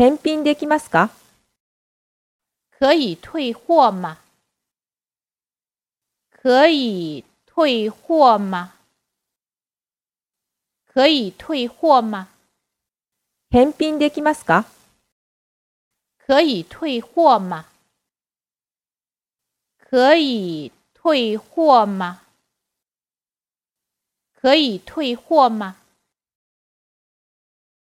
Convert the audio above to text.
返品できますか？可以退货吗？可以退货吗？可以退货吗？返品できますか？可以退货吗？可以退货吗？可以退货吗？